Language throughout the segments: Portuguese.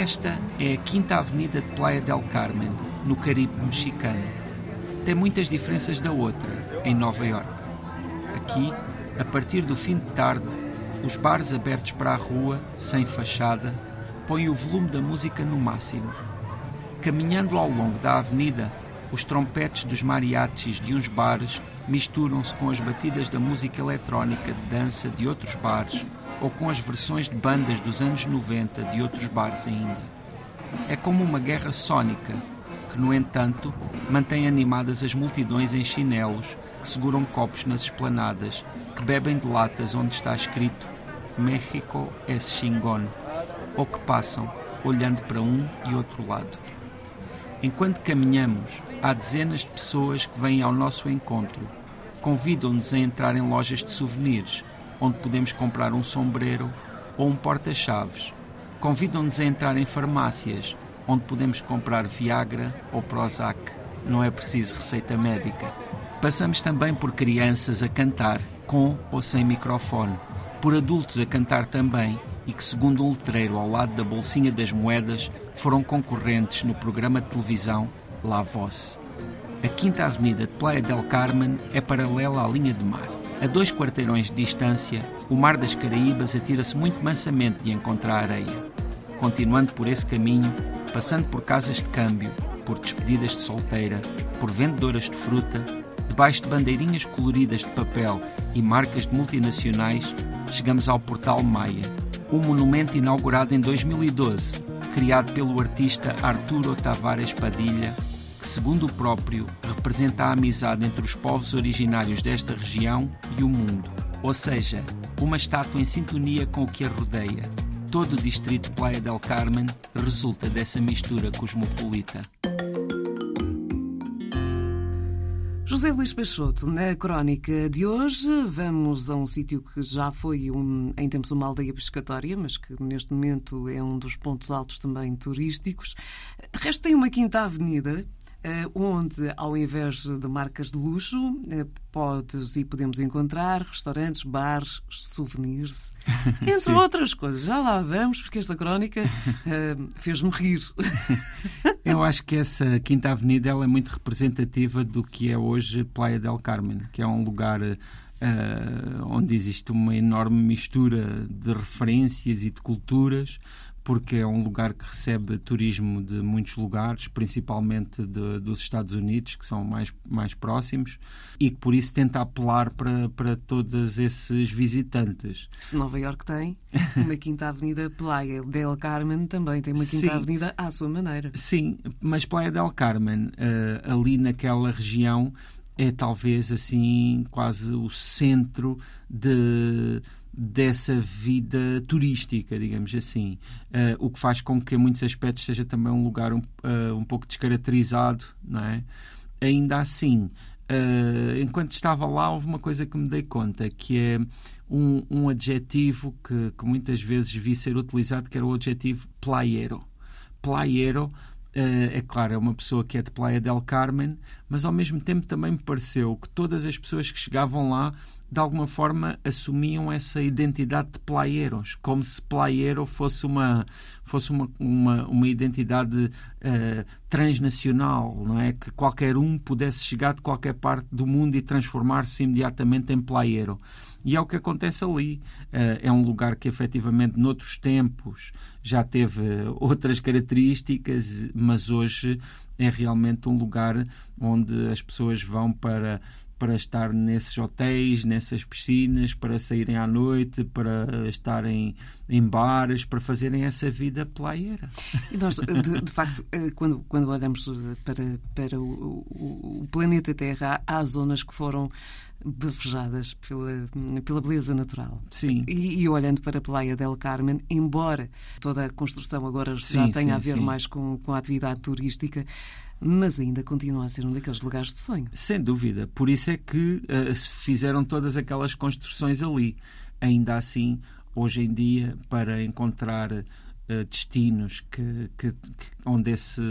Esta é a Quinta Avenida de Playa del Carmen, no Caribe mexicano. Tem muitas diferenças da outra, em Nova York. Aqui, a partir do fim de tarde, os bares abertos para a rua, sem fachada, põem o volume da música no máximo. Caminhando ao longo da avenida, os trompetes dos mariachis de uns bares misturam-se com as batidas da música eletrónica de dança de outros bares ou com as versões de bandas dos anos 90 de outros bares ainda. É como uma guerra sónica, que, no entanto, mantém animadas as multidões em chinelos que seguram copos nas esplanadas, que bebem de latas onde está escrito México es chingón, ou que passam olhando para um e outro lado. Enquanto caminhamos, há dezenas de pessoas que vêm ao nosso encontro. Convidam-nos a entrar em lojas de souvenirs, onde podemos comprar um sombreiro ou um porta-chaves. Convidam-nos a entrar em farmácias, onde podemos comprar Viagra ou Prozac. Não é preciso receita médica. Passamos também por crianças a cantar, com ou sem microfone, por adultos a cantar também e que, segundo um letreiro ao lado da bolsinha das moedas, foram concorrentes no programa de televisão La Voz. A Quinta Avenida de Playa del Carmen é paralela à linha de mar. A dois quarteirões de distância, o Mar das Caraíbas atira-se muito mansamente de encontrar a areia. Continuando por esse caminho, passando por casas de câmbio, por despedidas de solteira, por vendedoras de fruta, debaixo de bandeirinhas coloridas de papel e marcas de multinacionais, chegamos ao Portal Maia, um monumento inaugurado em 2012, criado pelo artista Arturo Tavares Padilha segundo o próprio, representa a amizade entre os povos originários desta região e o mundo, ou seja, uma estátua em sintonia com o que a rodeia. Todo o distrito de Playa del Carmen resulta dessa mistura cosmopolita. José Luís Peixoto, na crónica de hoje, vamos a um sítio que já foi um, em tempos uma aldeia pescatória, mas que neste momento é um dos pontos altos também turísticos. De resto, tem uma quinta avenida onde, ao invés de marcas de luxo, eh, podes e podemos encontrar restaurantes, bares, souvenirs, entre outras coisas. Já lá vamos, porque esta crónica uh, fez-me rir. Eu acho que essa Quinta Avenida ela é muito representativa do que é hoje Playa del Carmen, que é um lugar uh, onde existe uma enorme mistura de referências e de culturas porque é um lugar que recebe turismo de muitos lugares, principalmente de, dos Estados Unidos, que são mais, mais próximos, e que por isso tenta apelar para, para todos esses visitantes. Se Nova York tem uma quinta avenida Playa del Carmen também tem uma quinta Sim. avenida à sua maneira. Sim, mas Playa del Carmen, uh, ali naquela região, é talvez assim quase o centro de dessa vida turística, digamos assim, uh, o que faz com que, em muitos aspectos, seja também um lugar um, uh, um pouco descaracterizado, não é? Ainda assim, uh, enquanto estava lá, houve uma coisa que me dei conta, que é um, um adjetivo que, que, muitas vezes vi ser utilizado, que era o adjetivo playero. Playero Uh, é claro, é uma pessoa que é de Playa del Carmen, mas ao mesmo tempo também me pareceu que todas as pessoas que chegavam lá de alguma forma assumiam essa identidade de playeros, como se playero fosse uma fosse uma, uma, uma identidade uh, transnacional, não é? Que qualquer um pudesse chegar de qualquer parte do mundo e transformar-se imediatamente em playero. E é o que acontece ali. Uh, é um lugar que, efetivamente, noutros tempos já teve outras características, mas hoje é realmente um lugar onde as pessoas vão para para estar nesses hotéis, nessas piscinas, para saírem à noite, para estarem em bares, para fazerem essa vida playera. E nós, de, de facto, eh, quando, quando olhamos para, para o, o, o planeta Terra, há, há zonas que foram bafejadas pela, pela beleza natural. Sim. E, e, olhando para a Playa del Carmen, embora toda a construção agora sim, já tenha sim, a ver sim. mais com, com a atividade turística, mas ainda continua a ser um daqueles lugares de sonho. Sem dúvida. Por isso é que uh, se fizeram todas aquelas construções ali. Ainda assim, hoje em dia, para encontrar uh, destinos que, que, que, onde, esse,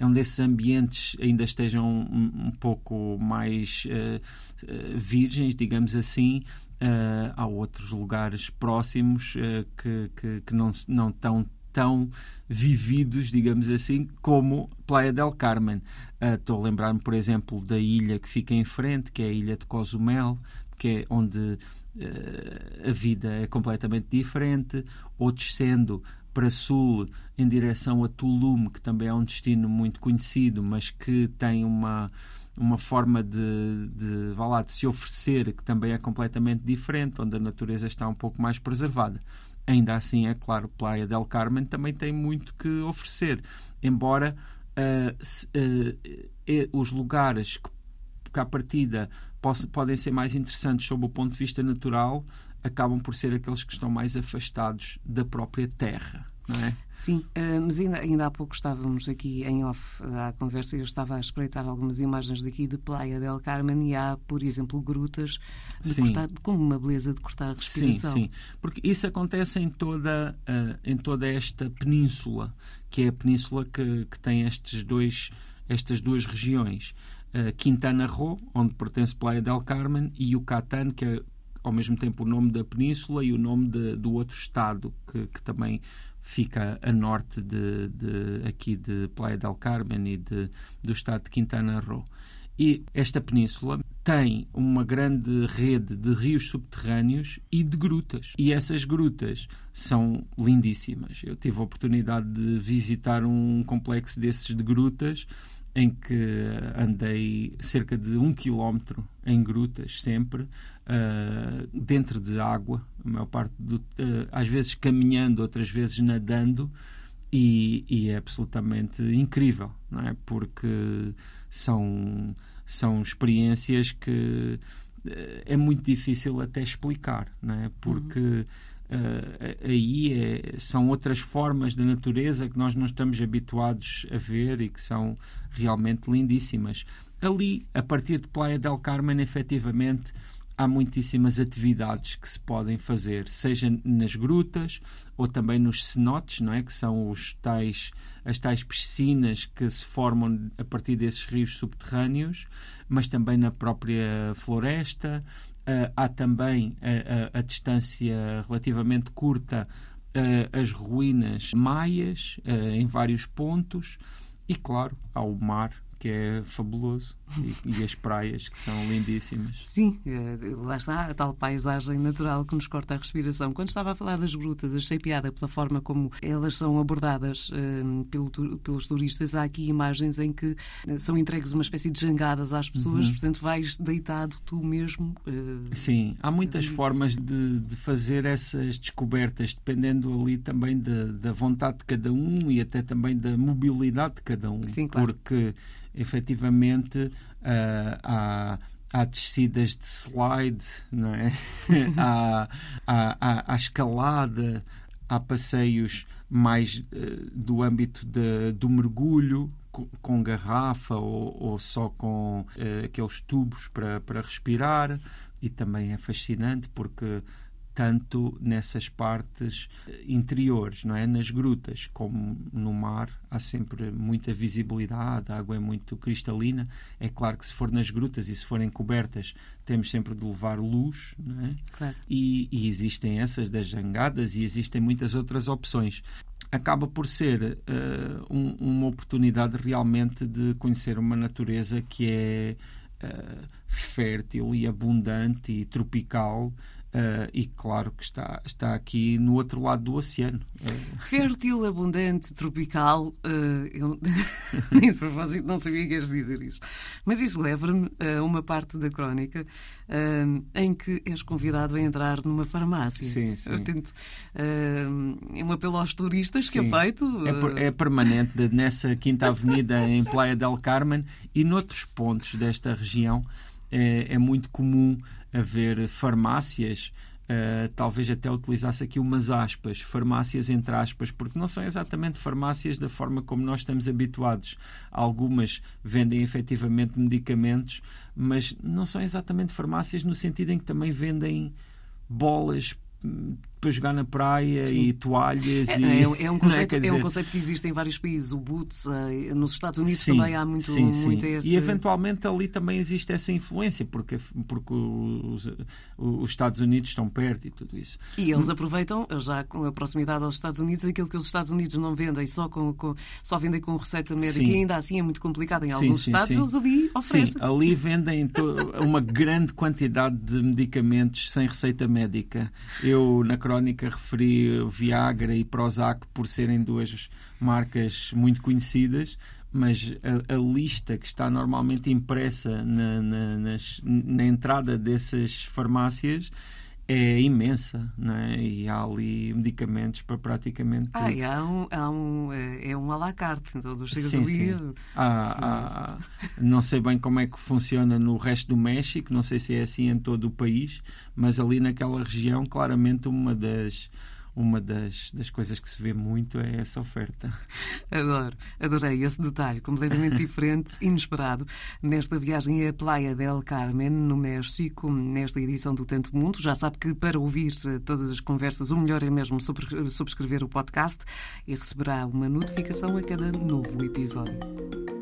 onde esses ambientes ainda estejam um, um pouco mais uh, virgens, digamos assim, Uh, há outros lugares próximos que, que, que, não, não estão tão vividos, digamos assim, como Playa del Carmen. Estou a lembrar-me, por exemplo, da ilha que fica em frente, que é a ilha de Cozumel, que é onde a vida é completamente diferente, ou descendo para sul em direção a Tulum, que também é um destino muito conhecido, mas que tem uma uma forma de, de, lá, de se oferecer que também é completamente diferente, onde a natureza está um pouco mais preservada. Ainda assim, é claro, Playa del Carmen também tem muito que oferecer, embora uh, se, uh, os lugares que, que à partida podem ser mais interessantes sob o ponto de vista natural acabam por ser aqueles que estão mais afastados da própria terra não é? Sim, uh, mas ainda, ainda há pouco estávamos aqui em off à conversa e eu estava a espreitar algumas imagens daqui de Playa del Carmen e há, por exemplo, grutas de cortar, com uma beleza de cortar a respiração. Sim, sim, porque isso acontece em toda, uh, em toda esta península, que é a península que, que tem estes dois, estas duas regiões. Quintana Roo, onde pertence Playa del Carmen, e Yucatán, que é ao mesmo tempo o nome da península e o nome de, do outro estado que, que também fica a norte de, de, aqui de Playa del Carmen e de, do estado de Quintana Roo. E esta península tem uma grande rede de rios subterrâneos e de grutas. E essas grutas são lindíssimas. Eu tive a oportunidade de visitar um complexo desses de grutas em que andei cerca de um quilómetro em grutas sempre uh, dentro de água a maior parte do, uh, às vezes caminhando outras vezes nadando e, e, é absolutamente incrível não é? Porque são são experiências que uh, é muito difícil até explicar não é? Porque uhum uh, aí é, são outras formas da natureza que nós não estamos habituados a ver e que são realmente lindíssimas. Ali, a partir de Playa del Carmen, efetivamente, há muitíssimas atividades que se podem fazer, seja nas grutas ou também nos cenotes, não é? que são os tais, as tais piscinas que se formam a partir desses rios subterrâneos, mas também na própria floresta, Uh, há também a, a, a, distância relativamente curta as ruínas maias em vários pontos e claro há o mar que é fabuloso e, e, as praias que são lindíssimas. Sim, eh, lá está a tal paisagem natural que nos corta a respiração. Quando estava a falar das grutas, achei piada pela forma como elas são abordadas uh, pelo, pelos turistas. Há aqui imagens em que uh, são entregues uma espécie de jangadas às pessoas, uhum. portanto vais deitado tu mesmo. Uh, Sim, há muitas formas de, de, fazer essas descobertas, dependendo ali também da, da vontade de cada um e até também da mobilidade de cada um. Sim, claro. Porque efetivamente uh, há, há descidas de slide, não é? há, há, há, há, escalada, há passeios mais uh, do âmbito de, do mergulho com, com garrafa ou, ou, só com uh, aqueles tubos para, para respirar e também é fascinante porque tanto nessas partes eh, interiores, não é? Nas grutas, como no mar, há sempre muita visibilidade, a água é muito cristalina. É claro que se for nas grutas e se forem cobertas, temos sempre de levar luz, não é? Claro. E, e existem essas das jangadas e existem muitas outras opções acaba por ser uh, um, uma oportunidade realmente de conhecer uma natureza que é uh, fértil e abundante e tropical Uh, e claro que está, está aqui no outro lado do oceano. Uh... Fértil, abundante, tropical. Uh, eu nem de propósito não sabia que ias dizer isto. Mas isso leva-me a uma parte da crónica em que és convidado a entrar numa farmácia. Sim, sim. Portanto, é um apelo aos turistas sim. que é feito. É, é permanente nessa Quinta Avenida em Playa del Carmen e noutros pontos desta região. É, é muito comum haver farmácias, uh, talvez até utilizasse aqui umas aspas, farmácias entre aspas, porque não são exatamente farmácias da forma como nós estamos habituados. Algumas vendem efetivamente medicamentos, mas não são exatamente farmácias no sentido em que também vendem bolas para jogar na praia Sim. e toalhas. É, e, é, é, um conceito, é, é, um conceito que existe em vários países. O Boots, uh, nos Estados Unidos sim, também há muito, sim, muito esse... E eventualmente ali também existe essa influência, porque, porque os, os Estados Unidos estão perto e tudo isso. E eles aproveitam, já com a proximidade aos Estados Unidos, aquilo que os Estados Unidos não vendem só, com, com só vendem com receita médica e ainda assim é muito complicado em alguns sim, Estados, eles ali oferecem. Sim, ali vendem uma grande quantidade de medicamentos sem receita médica. Eu, na crónica, referi Viagra e Prozac por serem duas marcas muito conhecidas, mas a, a, lista que está normalmente impressa na, na, nas, na entrada dessas farmácias é imensa, não é? E há ali medicamentos para praticamente tudo. Ah, e há um, há um, é, é um à la carte, então tu chegas sim, ali... Sim. Há, há, não sei bem como é que funciona no resto do México, não sei se é assim em todo o país, mas ali naquela região, claramente uma das uma das, das coisas que se vê muito é essa oferta. Adoro, adorei esse detalhe, completamente diferente, inesperado, nesta viagem à Playa del Carmen, no México, nesta edição do Tanto Mundo. Já sabe que para ouvir eh, todas as conversas, o melhor é mesmo subscrever o podcast e receberá uma notificação a cada novo episódio.